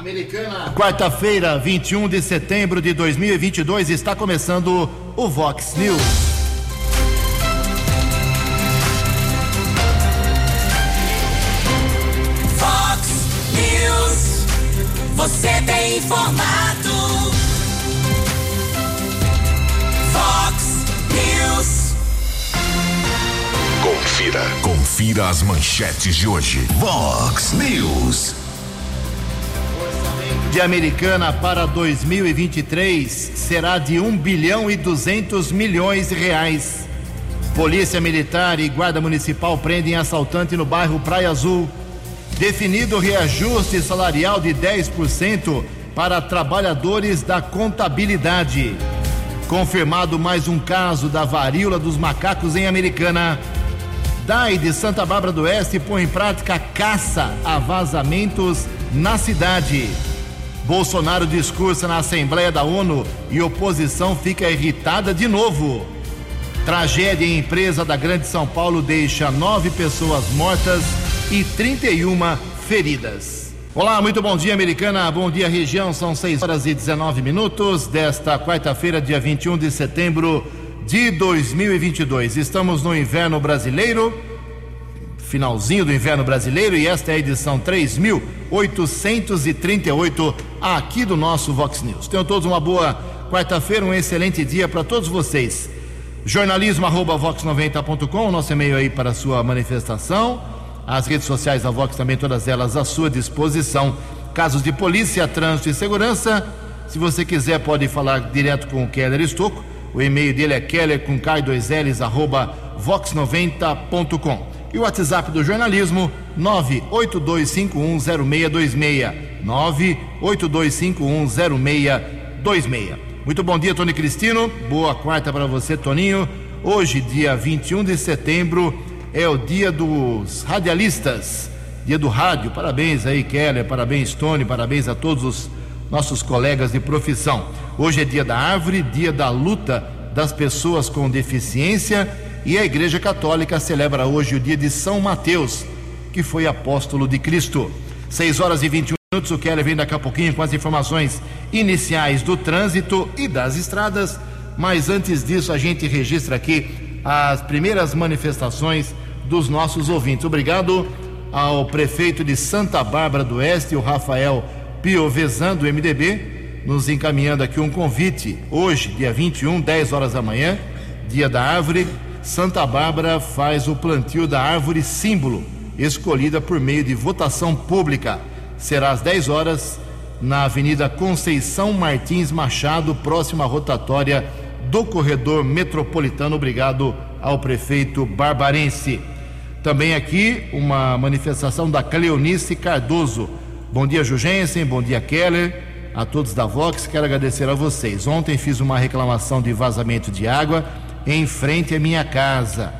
Americana. Quarta-feira, 21 de setembro de 2022, está começando o Vox News. Vox News. Você tem informado. Vox News. Confira. Confira as manchetes de hoje. Vox News. De Americana para 2023 será de 1 bilhão e 200 milhões de reais. Polícia Militar e Guarda Municipal prendem assaltante no bairro Praia Azul. Definido reajuste salarial de 10% para trabalhadores da contabilidade. Confirmado mais um caso da varíola dos macacos em Americana. DAI de Santa Bárbara do Oeste põe em prática caça a vazamentos na cidade. Bolsonaro discursa na Assembleia da ONU e oposição fica irritada de novo. Tragédia em empresa da Grande São Paulo deixa nove pessoas mortas e 31 feridas. Olá, muito bom dia, americana. Bom dia, região. São 6 horas e 19 minutos desta quarta-feira, dia 21 de setembro de 2022. Estamos no inverno brasileiro finalzinho do inverno brasileiro e esta é a edição 3838 aqui do nosso Vox News. Tenham todos uma boa quarta-feira, um excelente dia para todos vocês. Jornalismo arroba vox90.com, nosso e-mail aí para a sua manifestação. As redes sociais da Vox também, todas elas à sua disposição. Casos de polícia, trânsito e segurança. Se você quiser, pode falar direto com o Keller Estocco. O e-mail dele é keller com k2ls arroba vox90.com. E o WhatsApp do jornalismo, 982510626. 982510626. Muito bom dia, Tony Cristino. Boa quarta para você, Toninho. Hoje, dia 21 de setembro, é o dia dos radialistas, dia do rádio. Parabéns aí, Keller, parabéns, Tony, parabéns a todos os nossos colegas de profissão. Hoje é dia da árvore, dia da luta das pessoas com deficiência e a Igreja Católica celebra hoje o dia de São Mateus, que foi apóstolo de Cristo. 6 horas e 21 minutos, o Keller vem daqui a pouquinho com as informações iniciais do trânsito e das estradas, mas antes disso a gente registra aqui as primeiras manifestações dos nossos ouvintes. Obrigado ao prefeito de Santa Bárbara do Oeste, o Rafael Piovesan, do MDB, nos encaminhando aqui um convite. Hoje, dia 21, 10 horas da manhã, dia da árvore, Santa Bárbara faz o plantio da árvore símbolo, escolhida por meio de votação pública. Será às 10 horas na Avenida Conceição Martins Machado, próxima rotatória do corredor metropolitano. Obrigado ao prefeito barbarense. Também aqui uma manifestação da Cleonice Cardoso. Bom dia, Jugensen, bom dia, Keller, a todos da Vox. Quero agradecer a vocês. Ontem fiz uma reclamação de vazamento de água em frente à minha casa.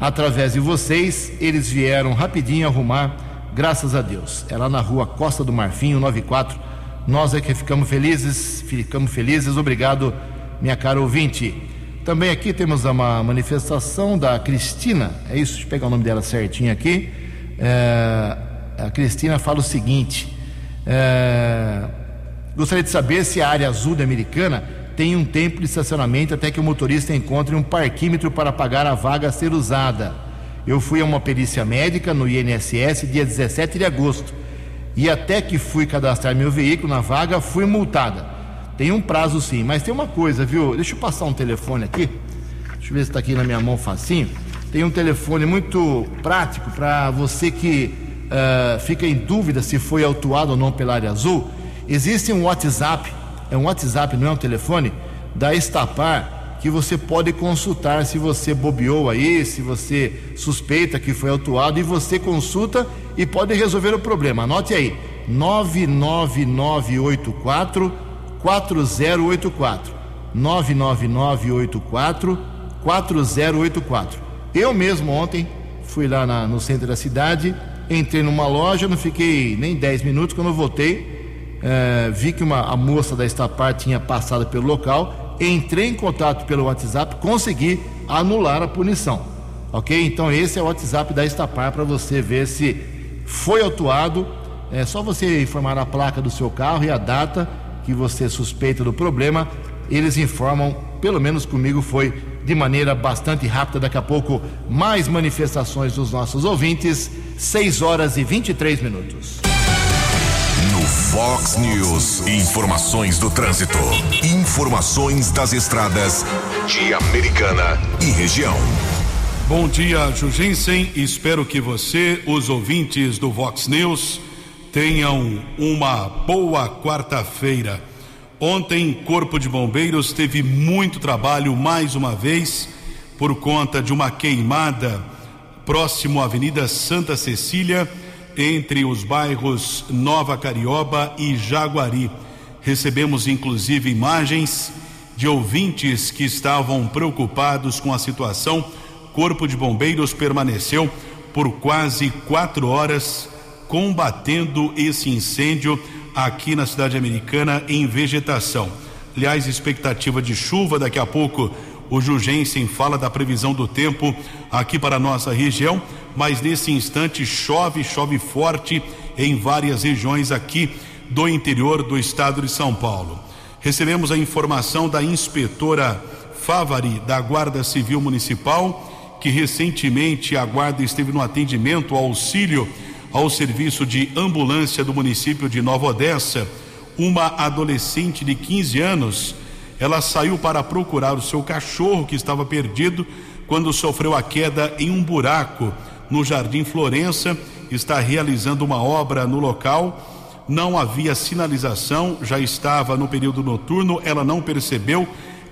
Através de vocês, eles vieram rapidinho arrumar, graças a Deus. É lá na rua Costa do Marfim, 94. Nós é que ficamos felizes, ficamos felizes. Obrigado, minha cara ouvinte. Também aqui temos uma manifestação da Cristina, é isso, deixa eu pegar o nome dela certinho aqui. É, a Cristina fala o seguinte: é, gostaria de saber se a área azul da Americana tem um tempo de estacionamento até que o motorista encontre um parquímetro para pagar a vaga a ser usada. Eu fui a uma perícia médica no INSS dia 17 de agosto e até que fui cadastrar meu veículo na vaga fui multada. Tem um prazo sim, mas tem uma coisa, viu? Deixa eu passar um telefone aqui. Deixa eu ver se está aqui na minha mão facinho. Tem um telefone muito prático para você que uh, fica em dúvida se foi autuado ou não pela área azul. Existe um WhatsApp é um WhatsApp, não é um telefone, da Estapar, que você pode consultar se você bobeou aí, se você suspeita que foi autuado, e você consulta e pode resolver o problema. Anote aí, 99984 4084. 99984 4084. Eu mesmo ontem fui lá na, no centro da cidade, entrei numa loja, não fiquei nem 10 minutos quando eu voltei é, vi que uma, a moça da Estapar tinha passado pelo local, entrei em contato pelo WhatsApp, consegui anular a punição. Ok? Então esse é o WhatsApp da Estapar para você ver se foi autuado É só você informar a placa do seu carro e a data que você suspeita do problema. Eles informam, pelo menos comigo foi de maneira bastante rápida. Daqui a pouco, mais manifestações dos nossos ouvintes. 6 horas e 23 minutos. Fox News, informações do trânsito. Informações das estradas de Americana e região. Bom dia, Jugensen. Espero que você, os ouvintes do Vox News, tenham uma boa quarta-feira. Ontem, Corpo de Bombeiros teve muito trabalho mais uma vez por conta de uma queimada próximo à Avenida Santa Cecília, entre os bairros Nova Carioba e Jaguari. Recebemos inclusive imagens de ouvintes que estavam preocupados com a situação. Corpo de Bombeiros permaneceu por quase quatro horas combatendo esse incêndio aqui na cidade americana em vegetação. Aliás, expectativa de chuva, daqui a pouco o Jugensen fala da previsão do tempo aqui para a nossa região, mas nesse instante chove, chove forte em várias regiões aqui do interior do estado de São Paulo. Recebemos a informação da inspetora Favari da Guarda Civil Municipal, que recentemente a guarda esteve no atendimento auxílio ao serviço de ambulância do município de Nova Odessa, uma adolescente de 15 anos, ela saiu para procurar o seu cachorro que estava perdido quando sofreu a queda em um buraco no Jardim Florença, está realizando uma obra no local. Não havia sinalização, já estava no período noturno, ela não percebeu,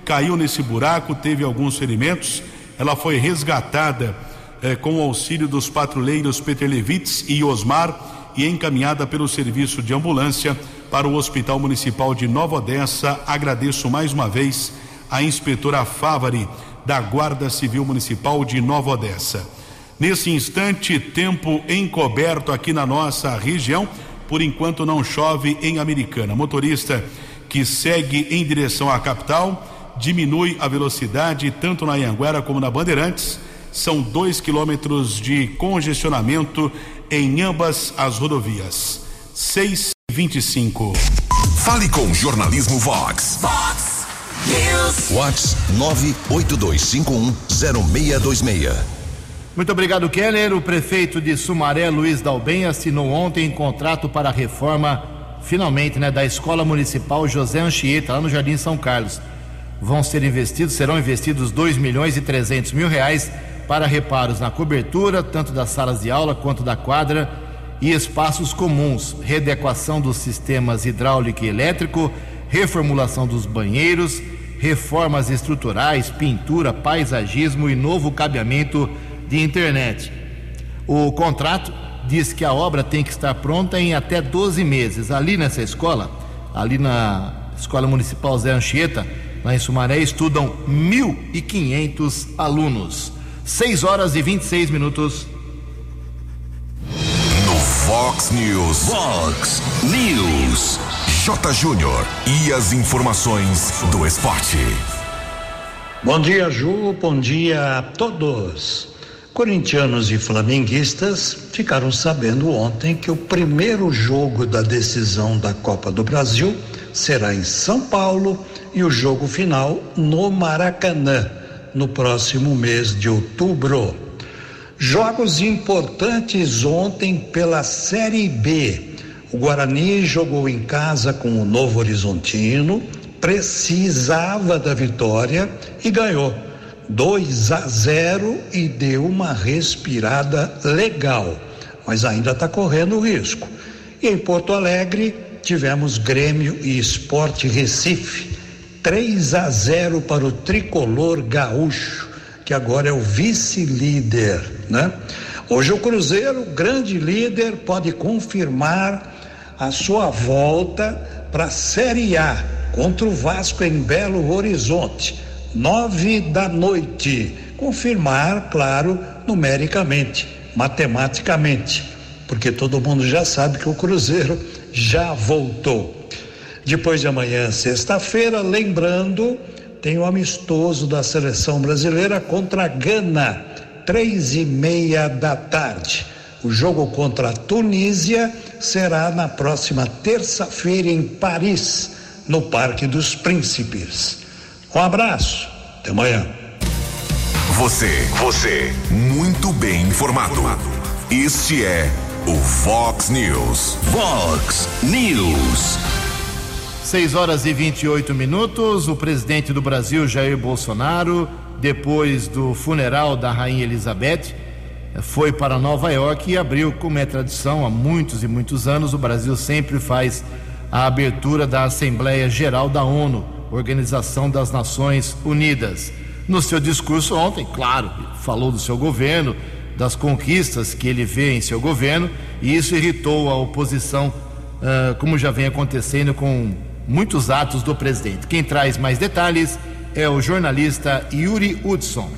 caiu nesse buraco, teve alguns ferimentos. Ela foi resgatada eh, com o auxílio dos patrulheiros Peter Levitz e Osmar e encaminhada pelo serviço de ambulância para o Hospital Municipal de Nova Odessa. Agradeço mais uma vez a inspetora Favari da Guarda Civil Municipal de Nova Odessa. Nesse instante, tempo encoberto aqui na nossa região. Por enquanto não chove em Americana. Motorista que segue em direção à capital diminui a velocidade tanto na Anhanguera como na Bandeirantes são dois quilômetros de congestionamento em ambas as rodovias. 625. Fale com Jornalismo Vox. Vox News. Vox 982510626. Muito obrigado, Keller. O prefeito de Sumaré, Luiz Dalben, assinou ontem contrato para a reforma, finalmente, né, da Escola Municipal José Anchieta, lá no Jardim São Carlos. Vão ser investidos, serão investidos 2 milhões e 300 mil reais para reparos na cobertura, tanto das salas de aula quanto da quadra e espaços comuns, readequação dos sistemas hidráulico e elétrico, reformulação dos banheiros, reformas estruturais, pintura, paisagismo e novo cabeamento de internet. O contrato diz que a obra tem que estar pronta em até 12 meses. Ali nessa escola, ali na Escola Municipal Zé Anchieta, lá em Sumaré, estudam 1.500 alunos. 6 horas e 26 minutos. Fox News. Vox News. J. Júnior. E as informações do esporte. Bom dia, Ju. Bom dia a todos. Corintianos e flamenguistas ficaram sabendo ontem que o primeiro jogo da decisão da Copa do Brasil será em São Paulo e o jogo final no Maracanã no próximo mês de outubro. Jogos importantes ontem pela Série B. O Guarani jogou em casa com o Novo Horizontino, precisava da vitória e ganhou. 2 a 0 e deu uma respirada legal, mas ainda está correndo risco. E em Porto Alegre tivemos Grêmio e Esporte Recife 3 a 0 para o tricolor gaúcho, que agora é o vice-líder, né? Hoje o Cruzeiro, grande líder, pode confirmar a sua volta para a Série A contra o Vasco em Belo Horizonte, nove da noite. Confirmar, claro, numericamente, matematicamente, porque todo mundo já sabe que o Cruzeiro já voltou. Depois de amanhã, sexta-feira, lembrando, tem o amistoso da seleção brasileira contra a Gana, três e meia da tarde. O jogo contra a Tunísia será na próxima terça-feira em Paris, no Parque dos Príncipes. Um abraço, até amanhã. Você, você, muito bem informado. Este é o Fox News. Fox News. 6 horas e 28 minutos. O presidente do Brasil, Jair Bolsonaro, depois do funeral da Rainha Elizabeth, foi para Nova York e abriu, como é tradição há muitos e muitos anos, o Brasil sempre faz a abertura da Assembleia Geral da ONU, Organização das Nações Unidas. No seu discurso ontem, claro, falou do seu governo, das conquistas que ele vê em seu governo, e isso irritou a oposição, uh, como já vem acontecendo com muitos atos do presidente. Quem traz mais detalhes é o jornalista Yuri Hudson.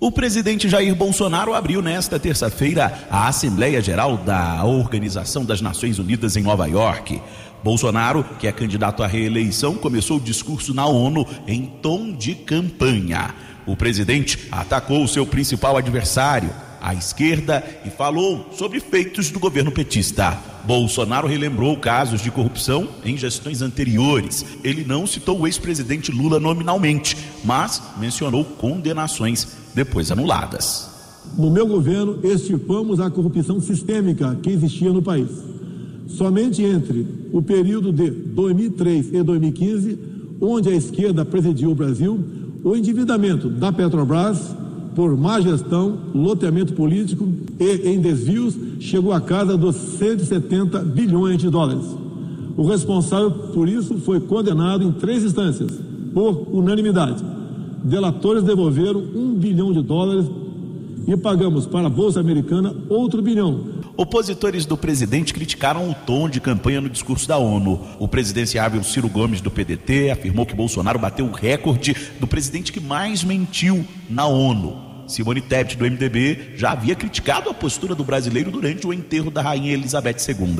O presidente Jair Bolsonaro abriu nesta terça-feira a Assembleia Geral da Organização das Nações Unidas em Nova York. Bolsonaro, que é candidato à reeleição, começou o discurso na ONU em tom de campanha. O presidente atacou o seu principal adversário, à esquerda e falou sobre feitos do governo petista. Bolsonaro relembrou casos de corrupção em gestões anteriores. Ele não citou o ex-presidente Lula nominalmente, mas mencionou condenações depois anuladas. No meu governo, extirpamos a corrupção sistêmica que existia no país. Somente entre o período de 2003 e 2015, onde a esquerda presidiu o Brasil, o endividamento da Petrobras por má gestão, loteamento político e em desvios chegou à casa dos 170 bilhões de dólares. O responsável por isso foi condenado em três instâncias, por unanimidade. Delatores devolveram um bilhão de dólares e pagamos para a Bolsa Americana outro bilhão. Opositores do presidente criticaram o tom de campanha no discurso da ONU. O presidenciável Ciro Gomes, do PDT, afirmou que Bolsonaro bateu o recorde do presidente que mais mentiu na ONU. Simone Tebet, do MDB, já havia criticado a postura do brasileiro durante o enterro da rainha Elizabeth II.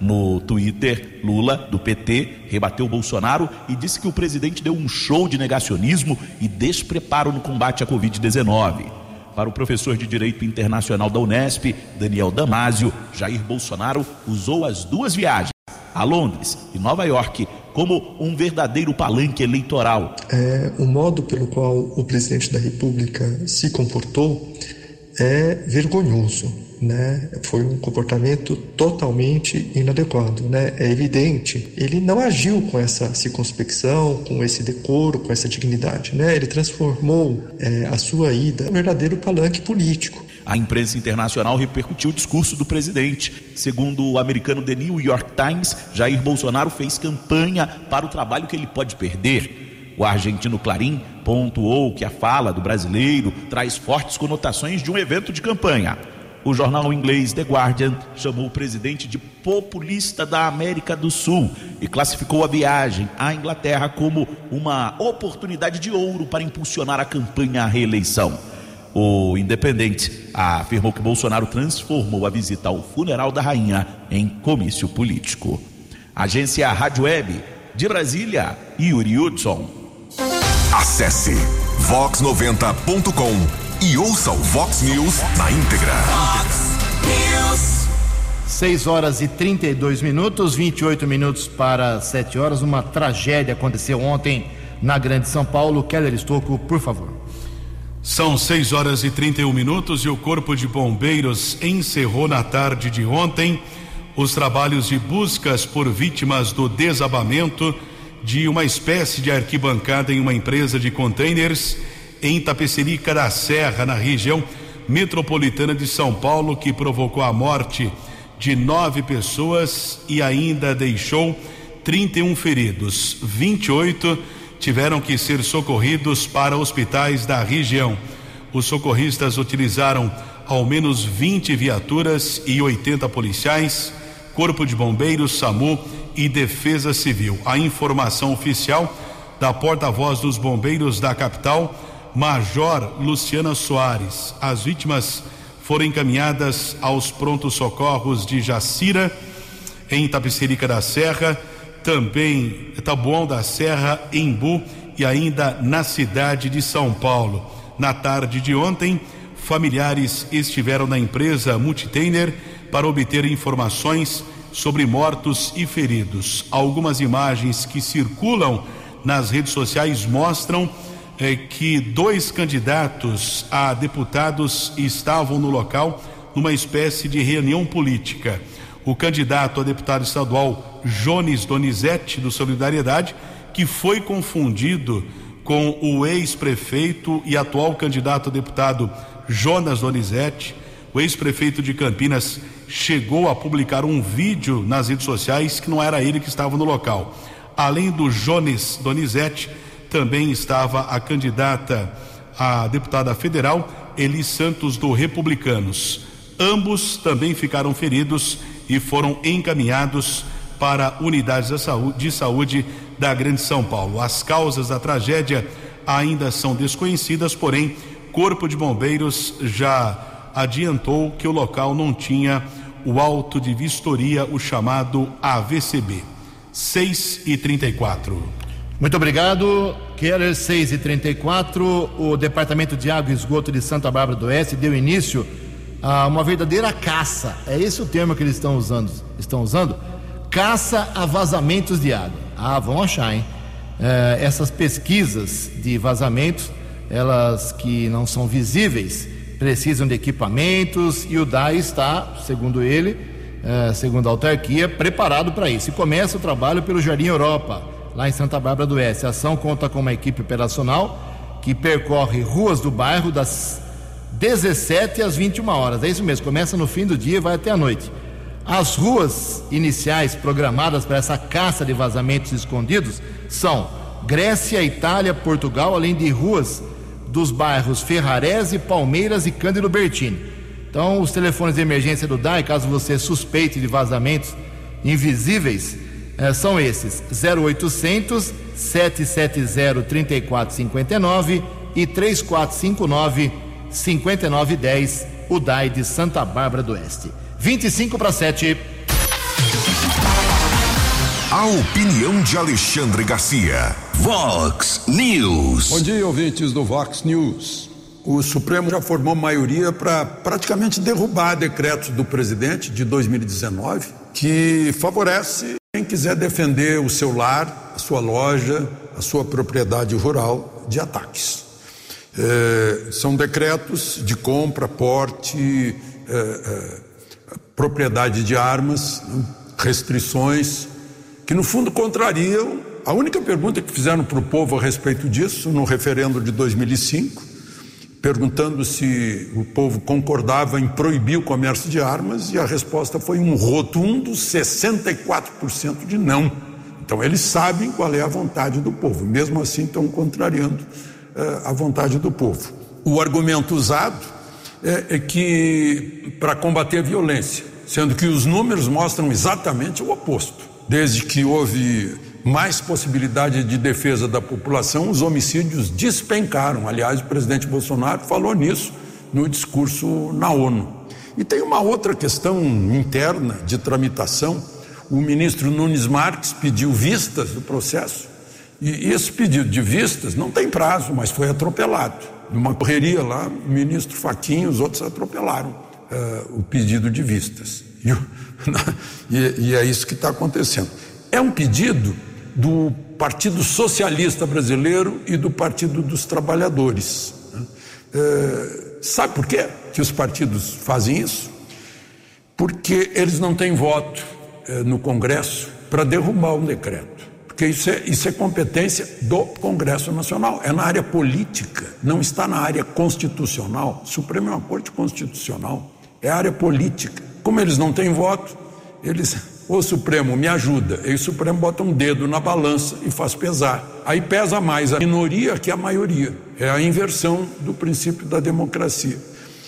No Twitter, Lula, do PT, rebateu Bolsonaro e disse que o presidente deu um show de negacionismo e despreparo no combate à Covid-19. Para o professor de Direito Internacional da Unesp, Daniel Damasio, Jair Bolsonaro usou as duas viagens, a Londres e Nova York, como um verdadeiro palanque eleitoral. É, o modo pelo qual o presidente da República se comportou é vergonhoso. Né? Foi um comportamento totalmente inadequado, né? É evidente, ele não agiu com essa circunspecção, com esse decoro, com essa dignidade, né? Ele transformou é, a sua ida em um verdadeiro palanque político. A imprensa internacional repercutiu o discurso do presidente. Segundo o americano The New York Times, Jair Bolsonaro fez campanha para o trabalho que ele pode perder. O argentino Clarim pontuou que a fala do brasileiro traz fortes conotações de um evento de campanha. O jornal inglês The Guardian chamou o presidente de populista da América do Sul e classificou a viagem à Inglaterra como uma oportunidade de ouro para impulsionar a campanha à reeleição. O Independente afirmou que Bolsonaro transformou a visita ao funeral da rainha em comício político. Agência Rádio Web de Brasília, Yuri Hudson. Acesse vox90.com e ouça o Vox News na íntegra. Fox News. 6 horas e 32 minutos, 28 minutos para 7 horas. Uma tragédia aconteceu ontem na Grande São Paulo. Keller Estocco, por favor. São 6 horas e 31 minutos e o Corpo de Bombeiros encerrou na tarde de ontem os trabalhos de buscas por vítimas do desabamento de uma espécie de arquibancada em uma empresa de containers em Tapecerica da Serra, na região metropolitana de São Paulo, que provocou a morte de nove pessoas e ainda deixou 31 feridos. 28 tiveram que ser socorridos para hospitais da região. Os socorristas utilizaram ao menos 20 viaturas e 80 policiais, Corpo de Bombeiros, SAMU e Defesa Civil. A informação oficial da porta-voz dos bombeiros da capital, Major Luciana Soares. As vítimas foram encaminhadas aos prontos socorros de Jacira, em Tapicerica da Serra também Taboão da Serra, Embu e ainda na cidade de São Paulo. Na tarde de ontem familiares estiveram na empresa Multitainer para obter informações sobre mortos e feridos. Algumas imagens que circulam nas redes sociais mostram eh, que dois candidatos a deputados estavam no local numa espécie de reunião política. O candidato a deputado estadual Jones Donizete, do Solidariedade, que foi confundido com o ex-prefeito e atual candidato a deputado Jonas Donizete. O ex-prefeito de Campinas chegou a publicar um vídeo nas redes sociais que não era ele que estava no local. Além do Jones Donizete, também estava a candidata a deputada federal Eli Santos do Republicanos. Ambos também ficaram feridos e foram encaminhados para unidades de saúde da Grande São Paulo. As causas da tragédia ainda são desconhecidas, porém, Corpo de Bombeiros já adiantou que o local não tinha o auto de vistoria, o chamado AVCB. 6 e 34. Muito obrigado. Keller 6 e 34. O Departamento de Água e Esgoto de Santa Bárbara do Oeste deu início a uma verdadeira caça. É esse o termo que eles estão usando. Estão usando? Caça a vazamentos de água. Ah, vão achar, hein? É, essas pesquisas de vazamentos, elas que não são visíveis, precisam de equipamentos e o DAI está, segundo ele, é, segundo a autarquia, preparado para isso. E começa o trabalho pelo Jardim Europa, lá em Santa Bárbara do Oeste. A ação conta com uma equipe operacional que percorre ruas do bairro das 17 às 21 horas. É isso mesmo, começa no fim do dia e vai até a noite. As ruas iniciais programadas para essa caça de vazamentos escondidos são Grécia, Itália, Portugal, além de ruas dos bairros Ferrarese, Palmeiras e Cândido Bertini. Então, os telefones de emergência do DAI, caso você suspeite de vazamentos invisíveis, eh, são esses: 0800 770 3459 e 3459 5910, o DAI de Santa Bárbara do Oeste. 25 para 7. A opinião de Alexandre Garcia. Vox News. Bom dia, ouvintes do Vox News. O Supremo já formou maioria para praticamente derrubar decretos do presidente de 2019 que favorece quem quiser defender o seu lar, a sua loja, a sua propriedade rural de ataques. É, são decretos de compra, porte, é, é, propriedade de armas, restrições, que no fundo contrariam a única pergunta que fizeram para o povo a respeito disso no referendo de 2005, perguntando se o povo concordava em proibir o comércio de armas, e a resposta foi um rotundo 64% de não. Então eles sabem qual é a vontade do povo, mesmo assim estão contrariando uh, a vontade do povo. O argumento usado é, é que para combater a violência, sendo que os números mostram exatamente o oposto. Desde que houve mais possibilidade de defesa da população, os homicídios despencaram. Aliás, o presidente Bolsonaro falou nisso no discurso na ONU. E tem uma outra questão interna de tramitação. O ministro Nunes Marques pediu vistas do processo, e esse pedido de vistas não tem prazo, mas foi atropelado. Numa correria lá, o ministro Faquinha e os outros atropelaram uh, o pedido de vistas. E, e, e é isso que está acontecendo. É um pedido do Partido Socialista Brasileiro e do Partido dos Trabalhadores. É, sabe por quê que os partidos fazem isso? Porque eles não têm voto é, no Congresso para derrubar um decreto. Porque isso é, isso é competência do Congresso Nacional, é na área política, não está na área constitucional. Supremo é uma corte constitucional, é área política. Como eles não têm voto, eles o Supremo me ajuda. E o Supremo bota um dedo na balança e faz pesar. Aí pesa mais a minoria que a maioria. É a inversão do princípio da democracia.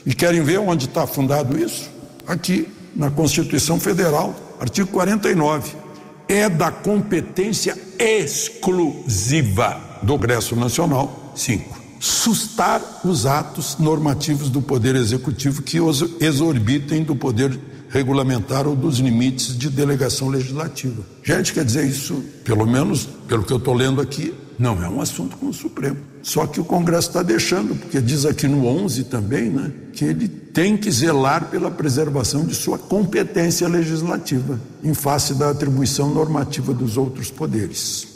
E querem ver onde está fundado isso? Aqui, na Constituição Federal, artigo 49. É da competência exclusiva do Congresso Nacional. 5. Sustar os atos normativos do Poder Executivo que exorbitem do Poder regulamentar ou dos limites de delegação legislativa. Gente, quer dizer, isso, pelo menos pelo que eu estou lendo aqui, não é um assunto com o Supremo. Só que o Congresso está deixando, porque diz aqui no 11 também, né, que ele tem que zelar pela preservação de sua competência legislativa, em face da atribuição normativa dos outros poderes.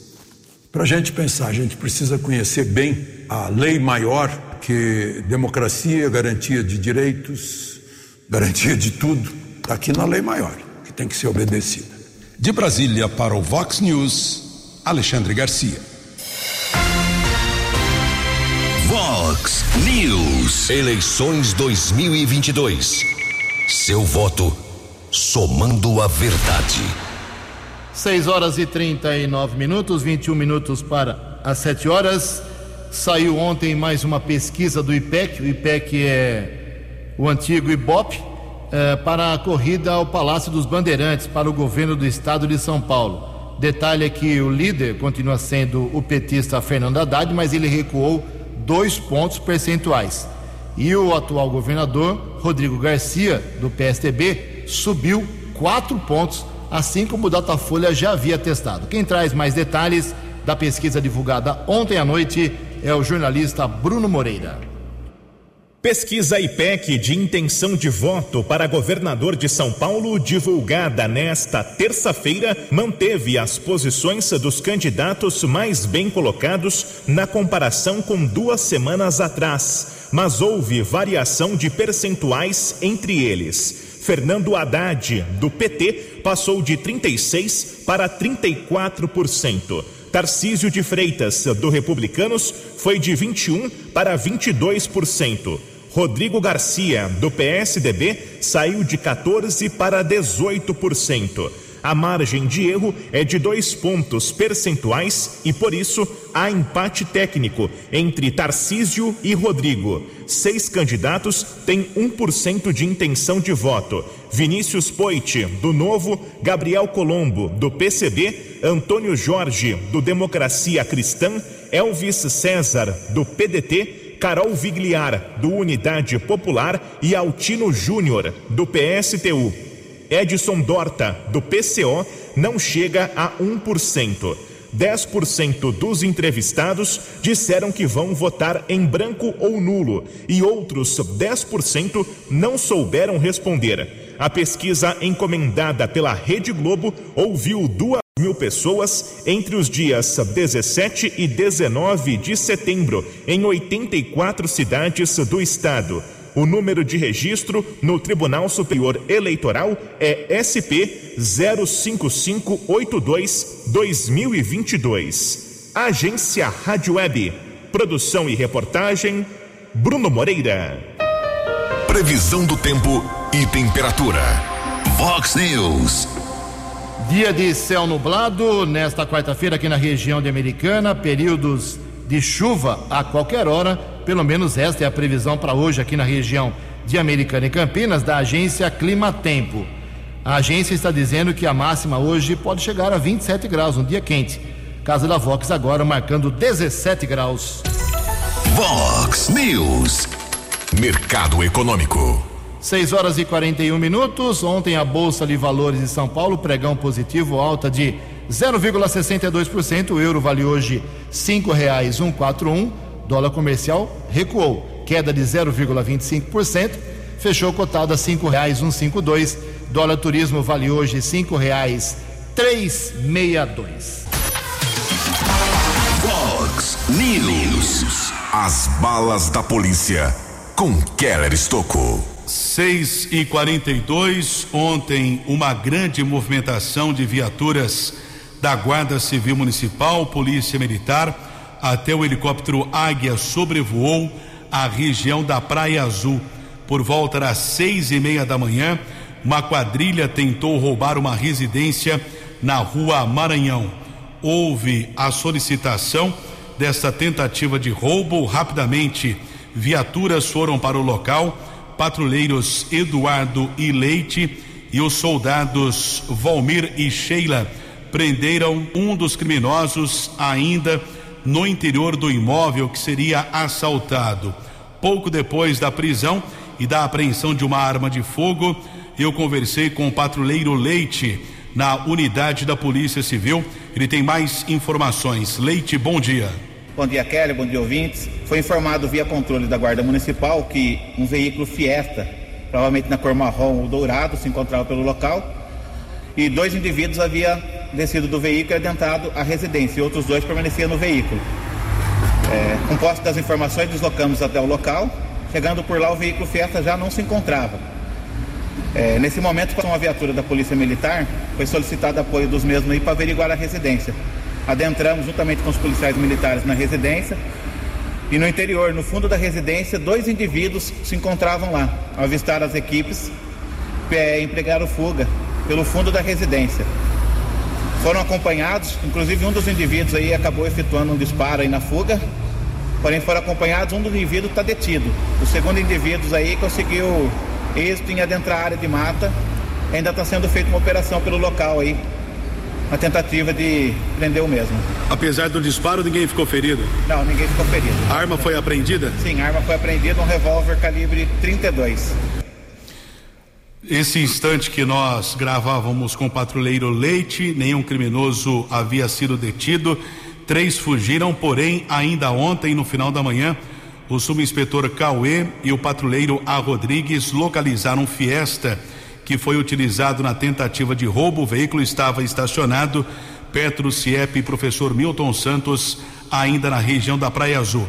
Para a gente pensar, a gente precisa conhecer bem a lei maior, que democracia, garantia de direitos, garantia de tudo, está aqui na lei maior, que tem que ser obedecida. De Brasília para o Vox News, Alexandre Garcia. Vox News. Eleições 2022. Seu voto somando a verdade. 6 horas e 39 minutos, 21 minutos para as 7 horas. Saiu ontem mais uma pesquisa do IPEC. O IPEC é o antigo IBOP é, para a corrida ao Palácio dos Bandeirantes para o governo do estado de São Paulo. Detalhe é que o líder continua sendo o petista Fernando Haddad, mas ele recuou dois pontos percentuais. E o atual governador, Rodrigo Garcia, do PSDB, subiu quatro pontos, assim como o Datafolha já havia testado. Quem traz mais detalhes da pesquisa divulgada ontem à noite é o jornalista Bruno Moreira. Pesquisa IPEC de intenção de voto para governador de São Paulo, divulgada nesta terça-feira, manteve as posições dos candidatos mais bem colocados na comparação com duas semanas atrás, mas houve variação de percentuais entre eles. Fernando Haddad, do PT, passou de 36% para 34%. Tarcísio de Freitas, do Republicanos, foi de 21% para 22%. Rodrigo Garcia, do PSDB, saiu de 14% para 18%. A margem de erro é de dois pontos percentuais e, por isso, há empate técnico entre Tarcísio e Rodrigo. Seis candidatos têm 1% de intenção de voto. Vinícius Poit, do Novo, Gabriel Colombo, do PCB, Antônio Jorge, do Democracia Cristã, Elvis César, do PDT, Carol Vigliar, do Unidade Popular, e Altino Júnior, do PSTU. Edson Dorta, do PCO, não chega a 1%. 10% dos entrevistados disseram que vão votar em branco ou nulo e outros 10% não souberam responder. A pesquisa encomendada pela Rede Globo ouviu duas mil pessoas entre os dias 17 e 19 de setembro em 84 cidades do estado. O número de registro no Tribunal Superior Eleitoral é SP 05582-2022. Agência Rádio Web. Produção e reportagem Bruno Moreira. Previsão do tempo e temperatura. Vox News. Dia de céu nublado nesta quarta-feira aqui na região de Americana, períodos de chuva a qualquer hora, pelo menos esta é a previsão para hoje aqui na região de Americana e Campinas da agência Clima Tempo. A agência está dizendo que a máxima hoje pode chegar a 27 graus, um dia quente. Casa da Vox agora marcando 17 graus. Vox News. Mercado Econômico. 6 horas e 41 minutos. Ontem a Bolsa de Valores de São Paulo, pregão positivo, alta de 0,62%. O euro vale hoje quatro um. Dólar comercial recuou, queda de 0,25%. Fechou cotado a cinco reais um cinco dois. Dólar turismo vale hoje cinco reais três meia dois. Vox News. As balas da polícia com Keller Estocou. 6 e 42 ontem uma grande movimentação de viaturas da Guarda Civil Municipal, Polícia Militar, até o helicóptero Águia sobrevoou a região da Praia Azul. Por volta das seis e meia da manhã, uma quadrilha tentou roubar uma residência na rua Maranhão. Houve a solicitação desta tentativa de roubo. Rapidamente, viaturas foram para o local. Patrulheiros Eduardo e Leite e os soldados Valmir e Sheila prenderam um dos criminosos ainda no interior do imóvel que seria assaltado. Pouco depois da prisão e da apreensão de uma arma de fogo, Eu conversei com o patrulheiro Leite na unidade da Polícia Civil. Ele tem mais informações. Leite, bom dia. Bom dia, Kelly. Bom dia, ouvintes. Foi informado via controle da Guarda Municipal que um veículo Fiesta, provavelmente na cor marrom ou dourado, se encontrava pelo local e dois indivíduos haviam descido do veículo e adentrado à residência e outros dois permaneciam no veículo. É, com posse das informações, deslocamos até o local. Chegando por lá, o veículo Fiesta já não se encontrava. É, nesse momento, com uma viatura da Polícia Militar, foi solicitado apoio dos mesmos aí para averiguar a residência. Adentramos juntamente com os policiais militares na residência e no interior, no fundo da residência, dois indivíduos se encontravam lá. Ao avistar as equipes, é, empregaram fuga pelo fundo da residência. Foram acompanhados, inclusive um dos indivíduos aí acabou efetuando um disparo aí na fuga, porém foram acompanhados, um dos indivíduos está detido. O segundo indivíduo aí conseguiu êxito em adentrar a área de mata, ainda está sendo feita uma operação pelo local aí, uma tentativa de prender o mesmo. Apesar do disparo, ninguém ficou ferido? Não, ninguém ficou ferido. A arma foi apreendida? Sim, a arma foi apreendida, um revólver calibre 32. Esse instante que nós gravávamos com o patrulheiro Leite, nenhum criminoso havia sido detido. Três fugiram, porém, ainda ontem, no final da manhã, o subinspetor Cauê e o patrulheiro A. Rodrigues localizaram Fiesta, que foi utilizado na tentativa de roubo. O veículo estava estacionado perto do CIEP Professor Milton Santos, ainda na região da Praia Azul.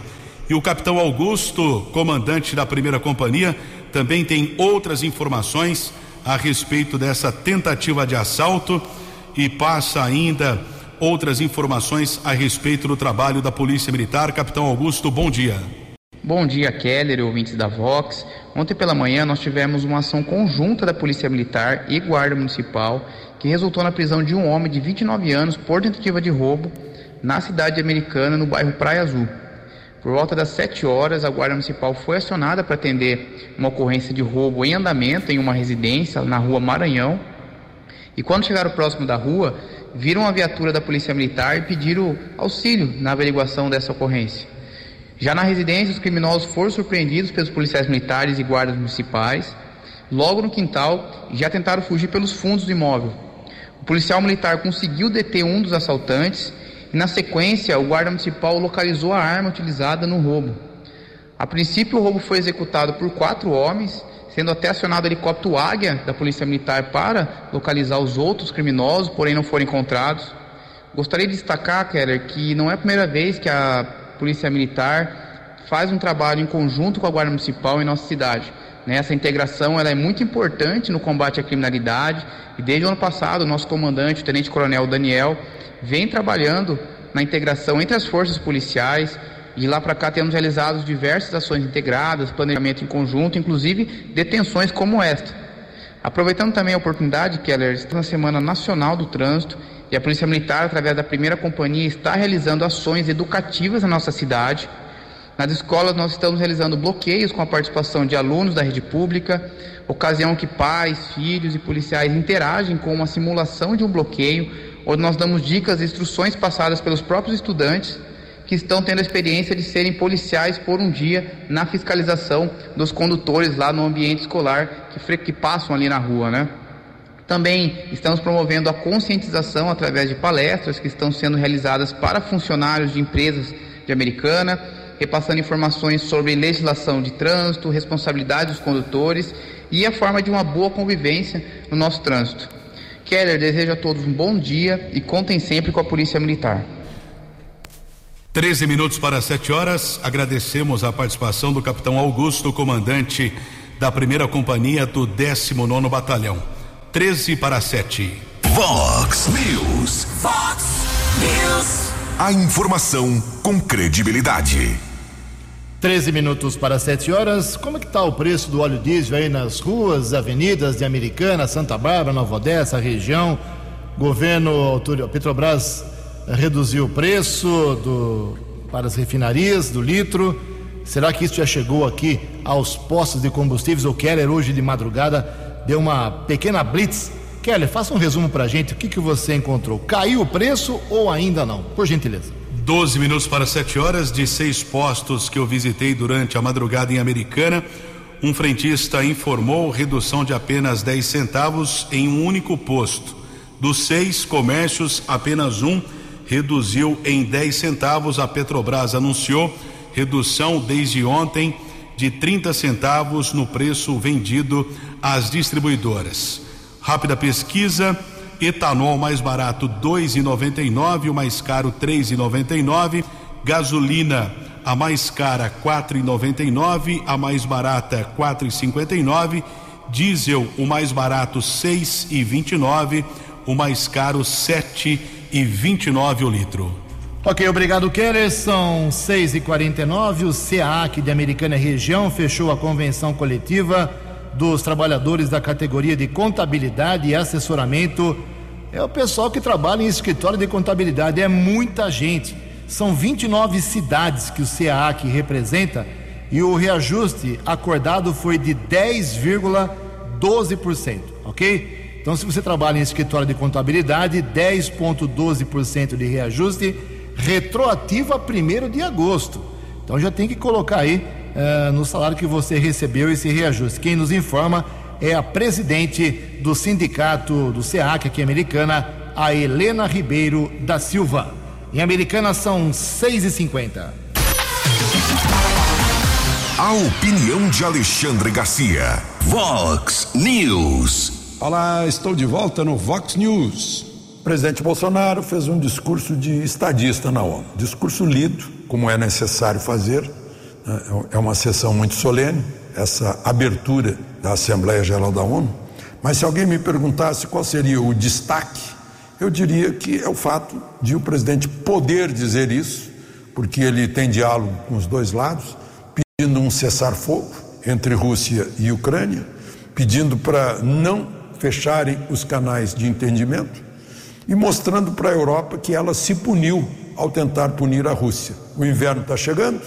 E o capitão Augusto, comandante da primeira companhia, também tem outras informações a respeito dessa tentativa de assalto e passa ainda outras informações a respeito do trabalho da Polícia Militar. Capitão Augusto, bom dia. Bom dia, Keller, ouvintes da Vox. Ontem pela manhã nós tivemos uma ação conjunta da Polícia Militar e Guarda Municipal que resultou na prisão de um homem de 29 anos por tentativa de roubo na cidade americana, no bairro Praia Azul. Por volta das 7 horas, a Guarda Municipal foi acionada para atender uma ocorrência de roubo em andamento em uma residência na rua Maranhão. E quando chegaram próximo da rua, viram a viatura da Polícia Militar e pediram auxílio na averiguação dessa ocorrência. Já na residência, os criminosos foram surpreendidos pelos policiais militares e guardas municipais. Logo no quintal, já tentaram fugir pelos fundos do imóvel. O policial militar conseguiu deter um dos assaltantes na sequência o guarda municipal localizou a arma utilizada no roubo. A princípio o roubo foi executado por quatro homens, sendo até acionado o helicóptero Águia da Polícia Militar para localizar os outros criminosos, porém não foram encontrados. Gostaria de destacar, Keller, que não é a primeira vez que a Polícia Militar faz um trabalho em conjunto com a Guarda Municipal em nossa cidade. Né? Essa integração ela é muito importante no combate à criminalidade e desde o ano passado o nosso comandante, o Tenente Coronel Daniel, vem trabalhando na integração entre as forças policiais. De lá para cá temos realizado diversas ações integradas, planejamento em conjunto, inclusive detenções como esta. Aproveitando também a oportunidade, Keller, está na Semana Nacional do Trânsito e a Polícia Militar, através da primeira companhia, está realizando ações educativas na nossa cidade. Nas escolas, nós estamos realizando bloqueios com a participação de alunos da rede pública, ocasião que pais, filhos e policiais interagem com uma simulação de um bloqueio onde nós damos dicas e instruções passadas pelos próprios estudantes que estão tendo a experiência de serem policiais por um dia na fiscalização dos condutores lá no ambiente escolar que, que passam ali na rua, né? Também estamos promovendo a conscientização através de palestras que estão sendo realizadas para funcionários de empresas de Americana, repassando informações sobre legislação de trânsito, responsabilidade dos condutores e a forma de uma boa convivência no nosso trânsito. Keller deseja a todos um bom dia e contem sempre com a Polícia Militar. 13 minutos para 7 horas. Agradecemos a participação do capitão Augusto, comandante da primeira companhia do 19 Batalhão. 13 para 7. Vox News. Vox News. A informação com credibilidade. 13 minutos para 7 horas. Como é que está o preço do óleo diesel aí nas ruas, avenidas de Americana, Santa Bárbara, Nova Odessa, região? Governo Petrobras reduziu o preço do, para as refinarias do litro. Será que isso já chegou aqui aos postos de combustíveis? O Keller hoje de madrugada deu uma pequena blitz. Keller, faça um resumo para a gente. O que, que você encontrou? Caiu o preço ou ainda não? Por gentileza. 12 minutos para 7 horas, de seis postos que eu visitei durante a madrugada em Americana. um frentista informou redução de apenas 10 centavos em um único posto. Dos seis comércios, apenas um reduziu em 10 centavos. A Petrobras anunciou redução desde ontem de 30 centavos no preço vendido às distribuidoras. Rápida pesquisa: etanol mais barato 2,99, o mais caro 3,99, gasolina a mais cara 4,99, a mais barata 4,59, diesel o mais barato 6,29, o mais caro 7,29 o litro. Ok, obrigado, Keller. São 6 e 49 O CEAC de Americana Região fechou a convenção coletiva dos trabalhadores da categoria de contabilidade e assessoramento. É o pessoal que trabalha em escritório de contabilidade, é muita gente. São 29 cidades que o CEAC representa e o reajuste acordado foi de 10,12%, ok? Então, se você trabalha em escritório de contabilidade, 10,12% de reajuste retroativo a 1 de agosto. Então já tem que colocar aí uh, no salário que você recebeu esse reajuste. Quem nos informa é a presidente do sindicato do SEAC aqui americana, a Helena Ribeiro da Silva. Em Americana são 6h50. A opinião de Alexandre Garcia. Vox News. Olá, estou de volta no Vox News. O presidente Bolsonaro fez um discurso de estadista na ONU. Discurso lido, como é necessário fazer. Né? É uma sessão muito solene, essa abertura da Assembleia Geral da ONU. Mas se alguém me perguntasse qual seria o destaque, eu diria que é o fato de o presidente poder dizer isso, porque ele tem diálogo com os dois lados, pedindo um cessar-fogo entre Rússia e Ucrânia, pedindo para não fecharem os canais de entendimento e mostrando para a Europa que ela se puniu ao tentar punir a Rússia. O inverno está chegando,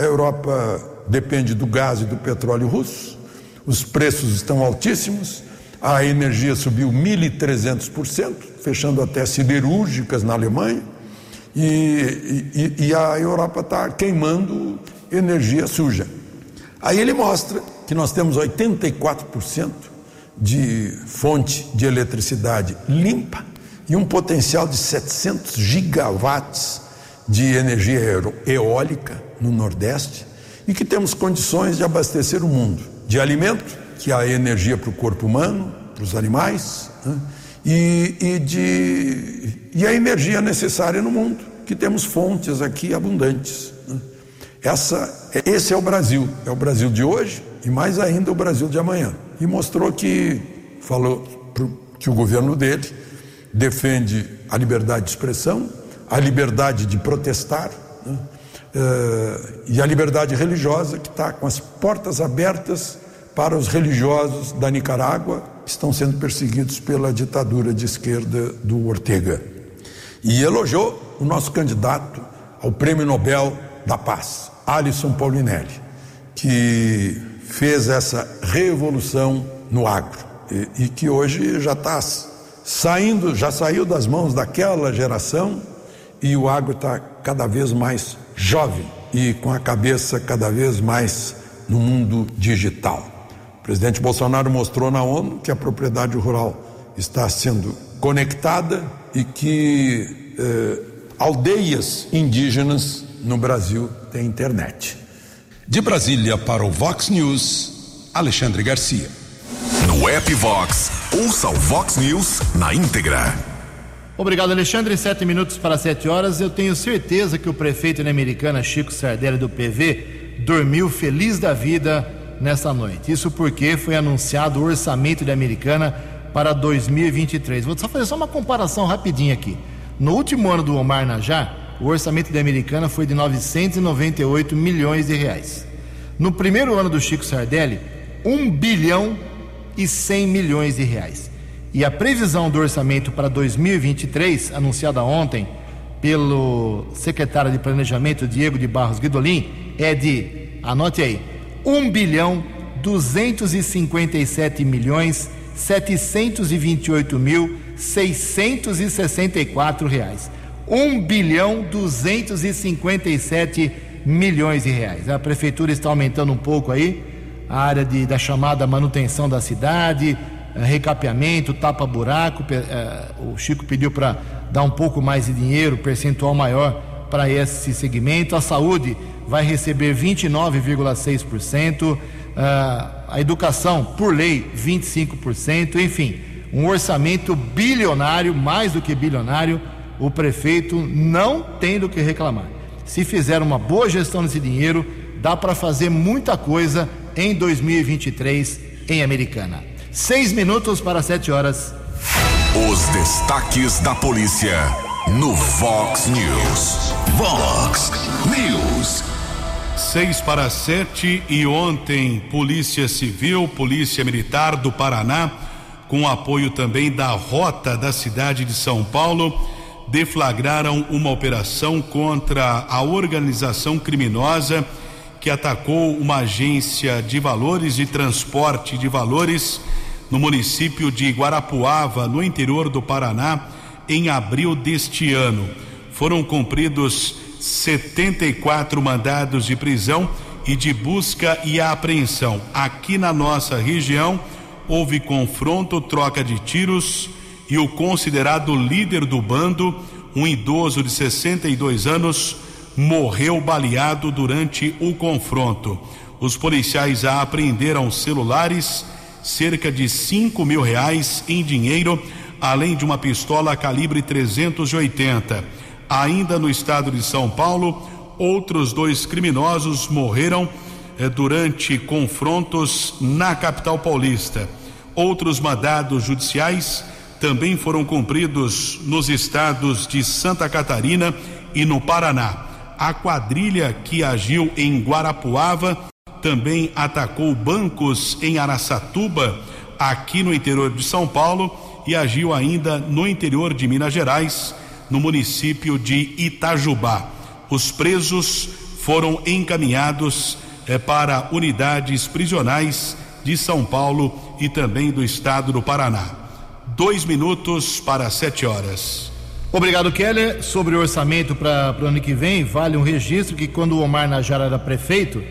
a Europa depende do gás e do petróleo russo, os preços estão altíssimos, a energia subiu 1.300%, fechando até siderúrgicas na Alemanha, e, e, e a Europa está queimando energia suja. Aí ele mostra que nós temos 84% de fonte de eletricidade limpa e um potencial de 700 gigawatts de energia eólica no Nordeste e que temos condições de abastecer o mundo de alimento, que é a energia para o corpo humano, para os animais, né? e, e, de, e a energia necessária no mundo, que temos fontes aqui abundantes. Né? Essa, esse é o Brasil, é o Brasil de hoje e mais ainda o Brasil de amanhã. E mostrou que, falou que o governo dele defende a liberdade de expressão, a liberdade de protestar né? Uh, e a liberdade religiosa, que está com as portas abertas para os religiosos da Nicarágua que estão sendo perseguidos pela ditadura de esquerda do Ortega. E elogiou o nosso candidato ao Prêmio Nobel da Paz, Alisson Paulinelli, que fez essa revolução no agro e, e que hoje já está saindo, já saiu das mãos daquela geração e o agro está cada vez mais jovem e com a cabeça cada vez mais no mundo digital. O presidente Bolsonaro mostrou na ONU que a propriedade rural está sendo conectada e que eh, aldeias indígenas no Brasil têm internet. De Brasília para o Vox News, Alexandre Garcia. No app Vox, ouça o Vox News na íntegra. Obrigado, Alexandre. Sete minutos para sete horas. Eu tenho certeza que o prefeito da Americana, Chico Sardelli, do PV, dormiu feliz da vida nessa noite. Isso porque foi anunciado o orçamento da Americana para 2023. Vou só fazer só uma comparação rapidinha aqui. No último ano do Omar Najá, o orçamento da Americana foi de 998 milhões de reais. No primeiro ano do Chico Sardelli, 1 bilhão e 100 milhões de reais. E a previsão do orçamento para 2023, anunciada ontem pelo secretário de Planejamento Diego de Barros Guidolin, é de, anote aí, 1 bilhão 257 milhões 728 mil 664 reais. 1 bilhão 257 milhões de reais. A prefeitura está aumentando um pouco aí a área de, da chamada manutenção da cidade, recapeamento, tapa-buraco. Eh, o Chico pediu para dar um pouco mais de dinheiro, percentual maior para esse segmento. A saúde vai receber 29,6%. Ah, a educação, por lei, 25%. Enfim, um orçamento bilionário, mais do que bilionário. O prefeito não tem do que reclamar. Se fizer uma boa gestão desse dinheiro, dá para fazer muita coisa em 2023 em Americana. Seis minutos para sete horas. Os destaques da polícia no Vox News. Vox News. Seis para sete e ontem Polícia Civil, Polícia Militar do Paraná, com apoio também da Rota da cidade de São Paulo, deflagraram uma operação contra a organização criminosa que atacou uma agência de valores e transporte de valores no município de Guarapuava, no interior do Paraná, em abril deste ano. Foram cumpridos 74 mandados de prisão e de busca e apreensão. Aqui na nossa região houve confronto, troca de tiros e o considerado líder do bando, um idoso de 62 anos, morreu baleado durante o confronto. Os policiais apreenderam celulares, cerca de 5 mil reais em dinheiro, além de uma pistola calibre 380. Ainda no estado de São Paulo, outros dois criminosos morreram eh, durante confrontos na capital paulista. Outros mandados judiciais também foram cumpridos nos estados de Santa Catarina e no Paraná. A quadrilha que agiu em Guarapuava também atacou bancos em Araçatuba, aqui no interior de São Paulo, e agiu ainda no interior de Minas Gerais, no município de Itajubá. Os presos foram encaminhados eh, para unidades prisionais de São Paulo e também do estado do Paraná. Dois minutos para sete horas. Obrigado, Keller. Sobre o orçamento para o ano que vem, vale um registro que quando o Omar Najar era prefeito,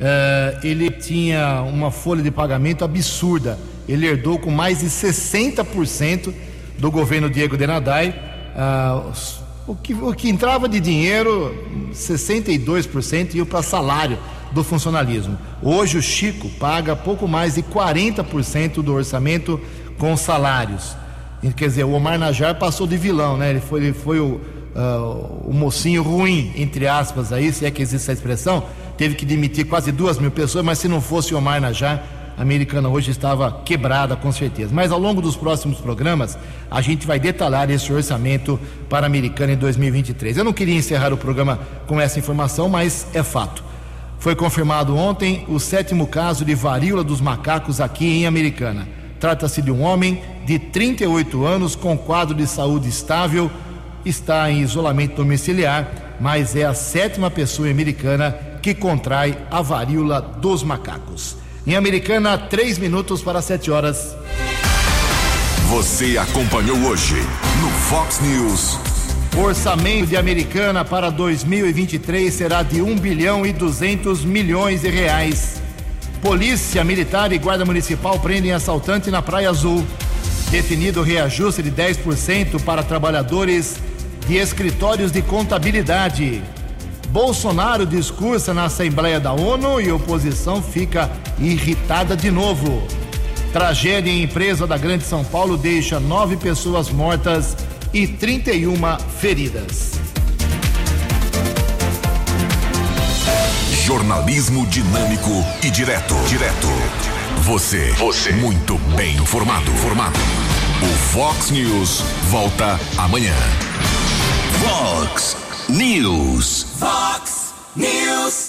eh, ele tinha uma folha de pagamento absurda. Ele herdou com mais de 60% do governo Diego Denadai. Ah, o, que, o que entrava de dinheiro, 62% ia para salário do funcionalismo. Hoje o Chico paga pouco mais de 40% do orçamento com salários. Quer dizer, o Omar Najar passou de vilão, né? Ele foi, ele foi o, uh, o mocinho ruim, entre aspas, aí, se é que existe essa expressão. Teve que demitir quase duas mil pessoas, mas se não fosse o Omar Najar, a americana hoje estava quebrada, com certeza. Mas ao longo dos próximos programas, a gente vai detalhar esse orçamento para a americana em 2023. Eu não queria encerrar o programa com essa informação, mas é fato. Foi confirmado ontem o sétimo caso de varíola dos macacos aqui em Americana. Trata-se de um homem de 38 anos com quadro de saúde estável, está em isolamento domiciliar, mas é a sétima pessoa americana que contrai a varíola dos macacos. Em Americana, três minutos para sete horas. Você acompanhou hoje no Fox News. O orçamento de Americana para 2023 será de 1 bilhão e 200 milhões de reais. Polícia Militar e Guarda Municipal prendem assaltante na Praia Azul. Definido reajuste de 10% para trabalhadores de escritórios de contabilidade. Bolsonaro discursa na Assembleia da ONU e oposição fica irritada de novo. Tragédia em empresa da Grande São Paulo deixa nove pessoas mortas e 31 feridas. Jornalismo dinâmico e direto. Direto. Você. Você. Muito bem informado. Formado. O Fox News volta amanhã. Fox News. Fox News.